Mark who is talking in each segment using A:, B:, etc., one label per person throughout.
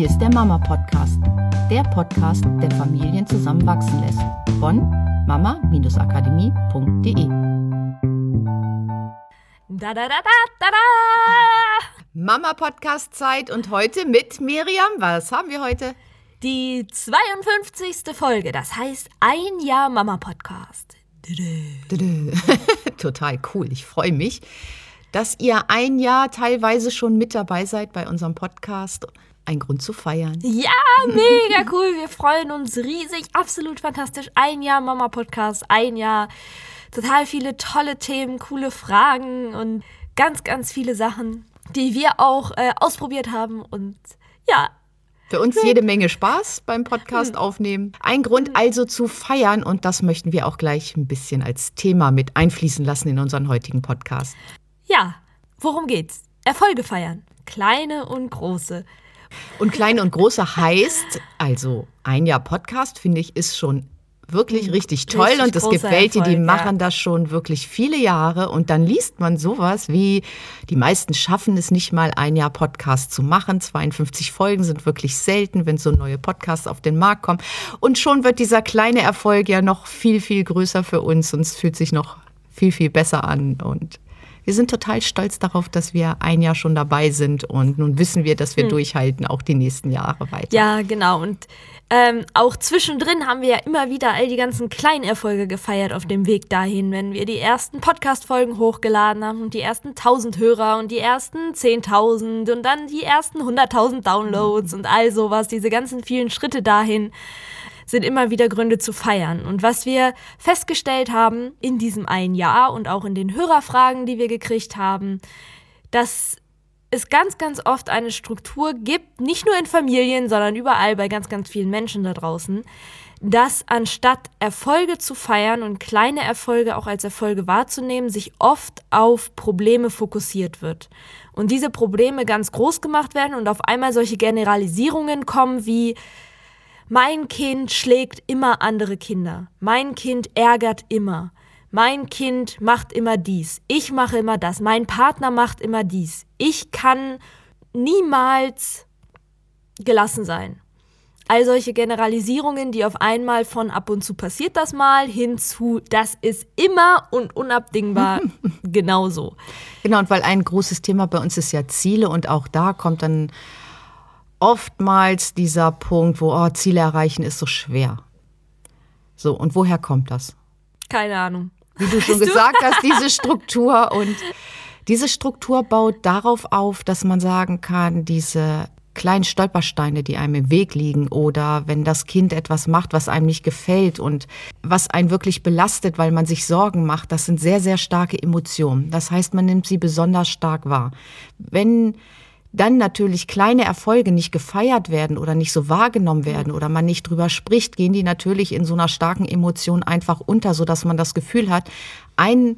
A: Hier ist der Mama Podcast, der Podcast, der Familien zusammenwachsen lässt. Von mama-akademie.de.
B: Da, da, da, da, da, da.
A: Mama Podcast Zeit und heute mit Miriam. Was haben wir heute?
B: Die 52. Folge, das heißt ein Jahr Mama Podcast.
A: Total cool, ich freue mich, dass ihr ein Jahr teilweise schon mit dabei seid bei unserem Podcast ein Grund zu feiern.
B: Ja, mega cool. Wir freuen uns riesig. Absolut fantastisch. Ein Jahr Mama Podcast, ein Jahr. Total viele tolle Themen, coole Fragen und ganz, ganz viele Sachen, die wir auch äh, ausprobiert haben. Und ja,
A: für uns jede Menge Spaß beim Podcast hm. aufnehmen. Ein Grund hm. also zu feiern und das möchten wir auch gleich ein bisschen als Thema mit einfließen lassen in unseren heutigen Podcast.
B: Ja, worum geht's? Erfolge feiern. Kleine und große.
A: Und klein und große heißt, also ein Jahr Podcast, finde ich, ist schon wirklich hm, richtig toll richtig und es gefällt dir, die machen das schon wirklich viele Jahre und dann liest man sowas wie, die meisten schaffen es nicht mal ein Jahr Podcast zu machen, 52 Folgen sind wirklich selten, wenn so neue Podcasts auf den Markt kommen. Und schon wird dieser kleine Erfolg ja noch viel, viel größer für uns und es fühlt sich noch viel, viel besser an und wir sind total stolz darauf, dass wir ein Jahr schon dabei sind und nun wissen wir, dass wir hm. durchhalten, auch die nächsten Jahre weiter.
B: Ja, genau. Und ähm, auch zwischendrin haben wir ja immer wieder all die ganzen kleinen Erfolge gefeiert auf dem Weg dahin, wenn wir die ersten Podcast-Folgen hochgeladen haben und die ersten 1000 Hörer und die ersten 10.000 und dann die ersten 100.000 Downloads und all sowas, diese ganzen vielen Schritte dahin sind immer wieder Gründe zu feiern. Und was wir festgestellt haben in diesem einen Jahr und auch in den Hörerfragen, die wir gekriegt haben, dass es ganz, ganz oft eine Struktur gibt, nicht nur in Familien, sondern überall bei ganz, ganz vielen Menschen da draußen, dass anstatt Erfolge zu feiern und kleine Erfolge auch als Erfolge wahrzunehmen, sich oft auf Probleme fokussiert wird. Und diese Probleme ganz groß gemacht werden und auf einmal solche Generalisierungen kommen wie mein Kind schlägt immer andere Kinder. Mein Kind ärgert immer. Mein Kind macht immer dies. Ich mache immer das. Mein Partner macht immer dies. Ich kann niemals gelassen sein. All solche Generalisierungen, die auf einmal von ab und zu passiert das mal hinzu, das ist immer und unabdingbar genauso.
A: Genau, und weil ein großes Thema bei uns ist ja Ziele und auch da kommt dann oftmals dieser Punkt, wo oh, Ziele erreichen ist so schwer. So, und woher kommt das?
B: Keine Ahnung.
A: Wie du schon gesagt hast, diese Struktur und diese Struktur baut darauf auf, dass man sagen kann, diese kleinen Stolpersteine, die einem im Weg liegen oder wenn das Kind etwas macht, was einem nicht gefällt und was einen wirklich belastet, weil man sich Sorgen macht, das sind sehr, sehr starke Emotionen. Das heißt, man nimmt sie besonders stark wahr. Wenn dann natürlich kleine Erfolge nicht gefeiert werden oder nicht so wahrgenommen werden oder man nicht drüber spricht, gehen die natürlich in so einer starken Emotion einfach unter, so dass man das Gefühl hat, ein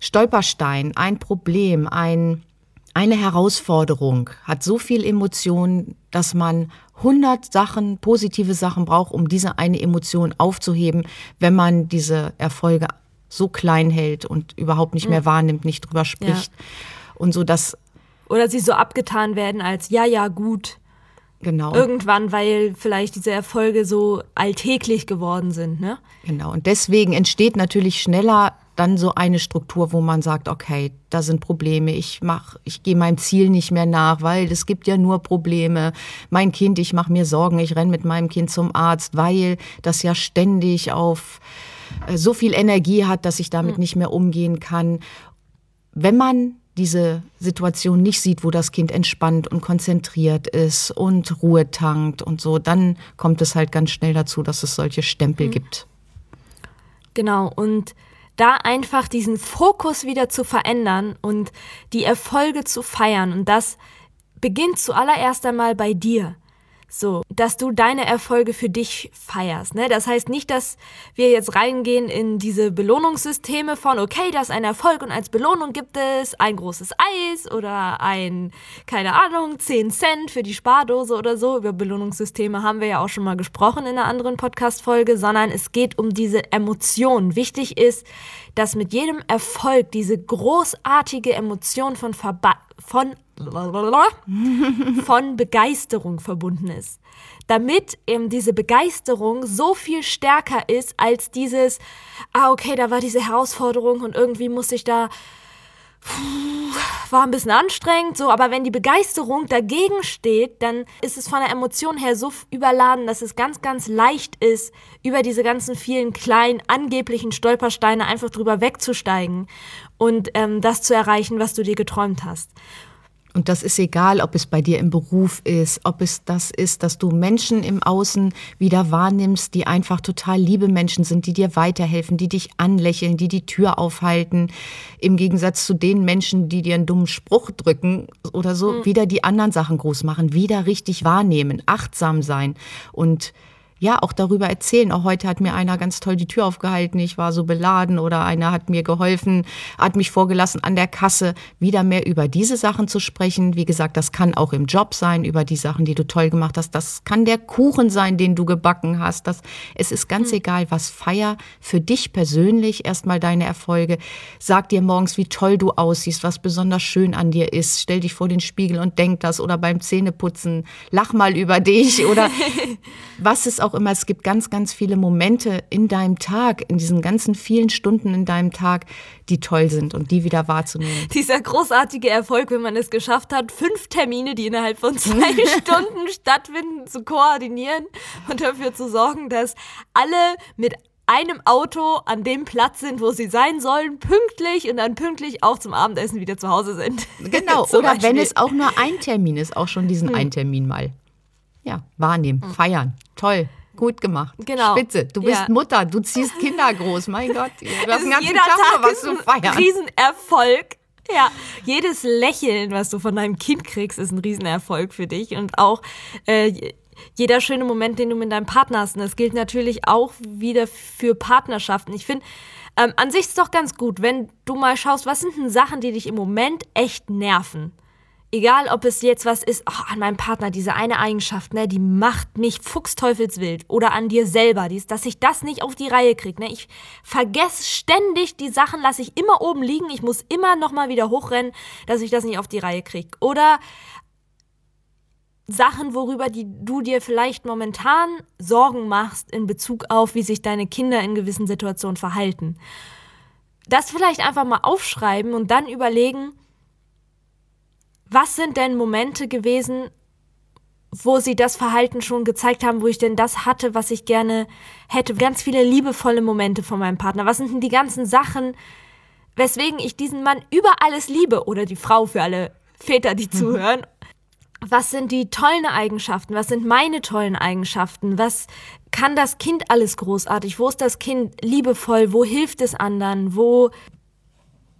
A: Stolperstein, ein Problem, ein, eine Herausforderung hat so viel Emotion, dass man 100 Sachen, positive Sachen braucht, um diese eine Emotion aufzuheben, wenn man diese Erfolge so klein hält und überhaupt nicht mehr mhm. wahrnimmt, nicht drüber spricht. Ja. Und so, dass
B: oder sie so abgetan werden als, ja, ja, gut.
A: Genau.
B: Irgendwann, weil vielleicht diese Erfolge so alltäglich geworden sind, ne?
A: Genau. Und deswegen entsteht natürlich schneller dann so eine Struktur, wo man sagt, okay, da sind Probleme, ich mach, ich gehe meinem Ziel nicht mehr nach, weil es gibt ja nur Probleme. Mein Kind, ich mache mir Sorgen, ich renne mit meinem Kind zum Arzt, weil das ja ständig auf äh, so viel Energie hat, dass ich damit hm. nicht mehr umgehen kann. Wenn man diese Situation nicht sieht, wo das Kind entspannt und konzentriert ist und Ruhe tankt und so, dann kommt es halt ganz schnell dazu, dass es solche Stempel mhm. gibt.
B: Genau, und da einfach diesen Fokus wieder zu verändern und die Erfolge zu feiern und das beginnt zuallererst einmal bei dir. So, dass du deine Erfolge für dich feierst. Ne? Das heißt nicht, dass wir jetzt reingehen in diese Belohnungssysteme von, okay, das ist ein Erfolg und als Belohnung gibt es ein großes Eis oder ein, keine Ahnung, 10 Cent für die Spardose oder so. Über Belohnungssysteme haben wir ja auch schon mal gesprochen in einer anderen Podcast-Folge, sondern es geht um diese Emotionen. Wichtig ist, dass mit jedem Erfolg diese großartige Emotion von, Verba von von Begeisterung verbunden ist. Damit eben diese Begeisterung so viel stärker ist als dieses, ah, okay, da war diese Herausforderung und irgendwie musste ich da war ein bisschen anstrengend, so, aber wenn die Begeisterung dagegen steht, dann ist es von der Emotion her so überladen, dass es ganz, ganz leicht ist, über diese ganzen vielen kleinen angeblichen Stolpersteine einfach drüber wegzusteigen und ähm, das zu erreichen, was du dir geträumt hast.
A: Und das ist egal, ob es bei dir im Beruf ist, ob es das ist, dass du Menschen im Außen wieder wahrnimmst, die einfach total liebe Menschen sind, die dir weiterhelfen, die dich anlächeln, die die Tür aufhalten. Im Gegensatz zu den Menschen, die dir einen dummen Spruch drücken oder so, mhm. wieder die anderen Sachen groß machen, wieder richtig wahrnehmen, achtsam sein und ja auch darüber erzählen. Auch heute hat mir einer ganz toll die Tür aufgehalten, ich war so beladen oder einer hat mir geholfen, hat mich vorgelassen an der Kasse, wieder mehr über diese Sachen zu sprechen. Wie gesagt, das kann auch im Job sein, über die Sachen, die du toll gemacht hast. Das kann der Kuchen sein, den du gebacken hast. Das, es ist ganz mhm. egal, was feier für dich persönlich erstmal deine Erfolge. Sag dir morgens, wie toll du aussiehst, was besonders schön an dir ist. Stell dich vor den Spiegel und denk das oder beim Zähneputzen, lach mal über dich oder was es auch immer, es gibt ganz, ganz viele Momente in deinem Tag, in diesen ganzen vielen Stunden in deinem Tag, die toll sind und die wieder wahrzunehmen.
B: Dieser großartige Erfolg, wenn man es geschafft hat, fünf Termine, die innerhalb von zwei Stunden stattfinden, zu koordinieren und dafür zu sorgen, dass alle mit einem Auto an dem Platz sind, wo sie sein sollen, pünktlich und dann pünktlich auch zum Abendessen wieder zu Hause sind.
A: Genau, oder Beispiel. wenn es auch nur ein Termin ist, auch schon diesen hm. einen Termin mal. Ja, wahrnehmen, hm. feiern. Toll. Gut gemacht. Genau. Spitze. Du bist ja. Mutter, du ziehst Kinder groß. Mein Gott, du hast einen ganzen Tag, Tag was zu feiern.
B: Riesenerfolg. Ja, jedes Lächeln, was du von deinem Kind kriegst, ist ein Riesenerfolg für dich. Und auch äh, jeder schöne Moment, den du mit deinem Partner hast. Und das gilt natürlich auch wieder für Partnerschaften. Ich finde, ähm, an sich ist es doch ganz gut, wenn du mal schaust, was sind denn Sachen, die dich im Moment echt nerven. Egal, ob es jetzt was ist, oh, an meinem Partner, diese eine Eigenschaft, ne, die macht mich fuchsteufelswild. Oder an dir selber, dies, dass ich das nicht auf die Reihe kriege. Ne? Ich vergesse ständig die Sachen, lasse ich immer oben liegen. Ich muss immer nochmal wieder hochrennen, dass ich das nicht auf die Reihe kriege. Oder Sachen, worüber die, du dir vielleicht momentan Sorgen machst in Bezug auf, wie sich deine Kinder in gewissen Situationen verhalten. Das vielleicht einfach mal aufschreiben und dann überlegen, was sind denn Momente gewesen, wo sie das Verhalten schon gezeigt haben, wo ich denn das hatte, was ich gerne hätte. Ganz viele liebevolle Momente von meinem Partner. Was sind denn die ganzen Sachen, weswegen ich diesen Mann über alles liebe oder die Frau für alle Väter, die mhm. zuhören. Was sind die tollen Eigenschaften? Was sind meine tollen Eigenschaften? Was kann das Kind alles großartig? Wo ist das Kind liebevoll? Wo hilft es anderen? Wo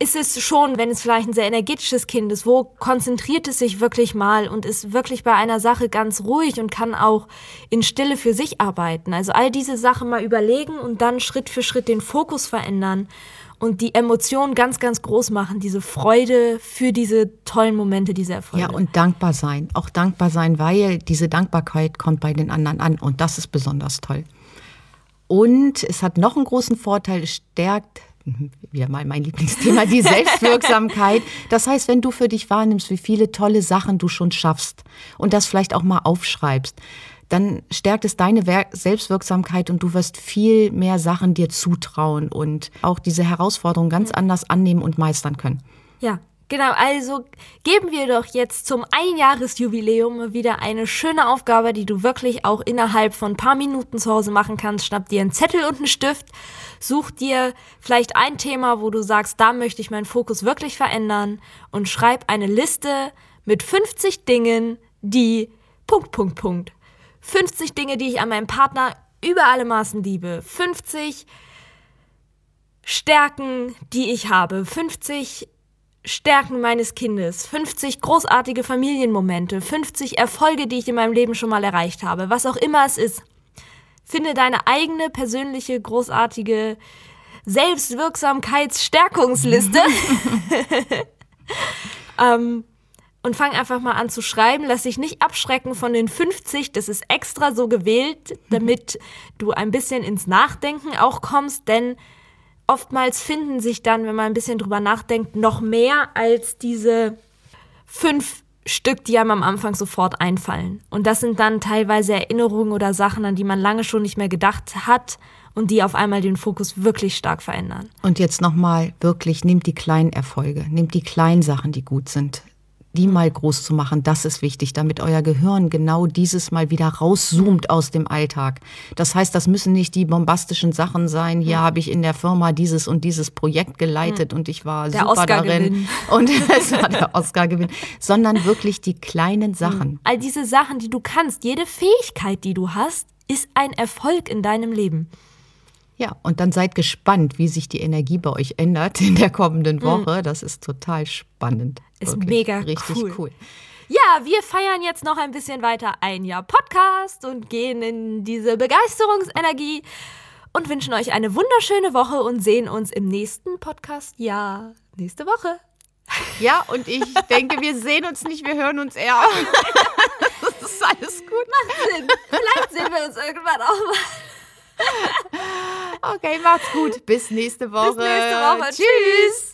B: ist es schon, wenn es vielleicht ein sehr energetisches Kind ist, wo konzentriert es sich wirklich mal und ist wirklich bei einer Sache ganz ruhig und kann auch in Stille für sich arbeiten. Also all diese Sachen mal überlegen und dann Schritt für Schritt den Fokus verändern und die Emotionen ganz, ganz groß machen, diese Freude für diese tollen Momente, diese Erfolge.
A: Ja, und dankbar sein. Auch dankbar sein, weil diese Dankbarkeit kommt bei den anderen an und das ist besonders toll. Und es hat noch einen großen Vorteil, es stärkt wieder mal mein Lieblingsthema, die Selbstwirksamkeit. Das heißt, wenn du für dich wahrnimmst, wie viele tolle Sachen du schon schaffst und das vielleicht auch mal aufschreibst, dann stärkt es deine Selbstwirksamkeit und du wirst viel mehr Sachen dir zutrauen und auch diese Herausforderung ganz anders annehmen und meistern können.
B: Ja, Genau, also geben wir doch jetzt zum Einjahresjubiläum wieder eine schöne Aufgabe, die du wirklich auch innerhalb von ein paar Minuten zu Hause machen kannst. Schnapp dir einen Zettel und einen Stift, such dir vielleicht ein Thema, wo du sagst, da möchte ich meinen Fokus wirklich verändern und schreib eine Liste mit 50 Dingen, die Punkt, Punkt, Punkt. 50 Dinge, die ich an meinem Partner über alle Maßen liebe. 50 Stärken, die ich habe. 50 Stärken meines Kindes, 50 großartige Familienmomente, 50 Erfolge, die ich in meinem Leben schon mal erreicht habe, was auch immer es ist. Finde deine eigene persönliche, großartige Selbstwirksamkeitsstärkungsliste ähm, und fang einfach mal an zu schreiben. Lass dich nicht abschrecken von den 50. Das ist extra so gewählt, damit du ein bisschen ins Nachdenken auch kommst, denn oftmals finden sich dann, wenn man ein bisschen drüber nachdenkt, noch mehr als diese fünf Stück, die einem am Anfang sofort einfallen. Und das sind dann teilweise Erinnerungen oder Sachen, an die man lange schon nicht mehr gedacht hat und die auf einmal den Fokus wirklich stark verändern.
A: Und jetzt nochmal wirklich, nehmt die kleinen Erfolge, nehmt die kleinen Sachen, die gut sind die mal groß zu machen, das ist wichtig, damit euer Gehirn genau dieses mal wieder rauszoomt aus dem Alltag. Das heißt, das müssen nicht die bombastischen Sachen sein. Hier ja. habe ich in der Firma dieses und dieses Projekt geleitet ja. und ich war der super darin. Und es war der Oscar-Gewinn. Sondern wirklich die kleinen Sachen.
B: All diese Sachen, die du kannst, jede Fähigkeit, die du hast, ist ein Erfolg in deinem Leben.
A: Ja, und dann seid gespannt, wie sich die Energie bei euch ändert in der kommenden mhm. Woche. Das ist total spannend.
B: Ist mega richtig cool. cool. Ja, wir feiern jetzt noch ein bisschen weiter ein Jahr Podcast und gehen in diese Begeisterungsenergie und wünschen euch eine wunderschöne Woche und sehen uns im nächsten Podcast. Ja, nächste Woche.
A: Ja, und ich denke, wir sehen uns nicht, wir hören uns eher. das ist alles gut.
B: Macht Sinn. Vielleicht sehen wir uns irgendwann auch mal.
A: Okay, macht's gut. Bis nächste Woche.
B: Bis nächste Woche. Tschüss.
A: Das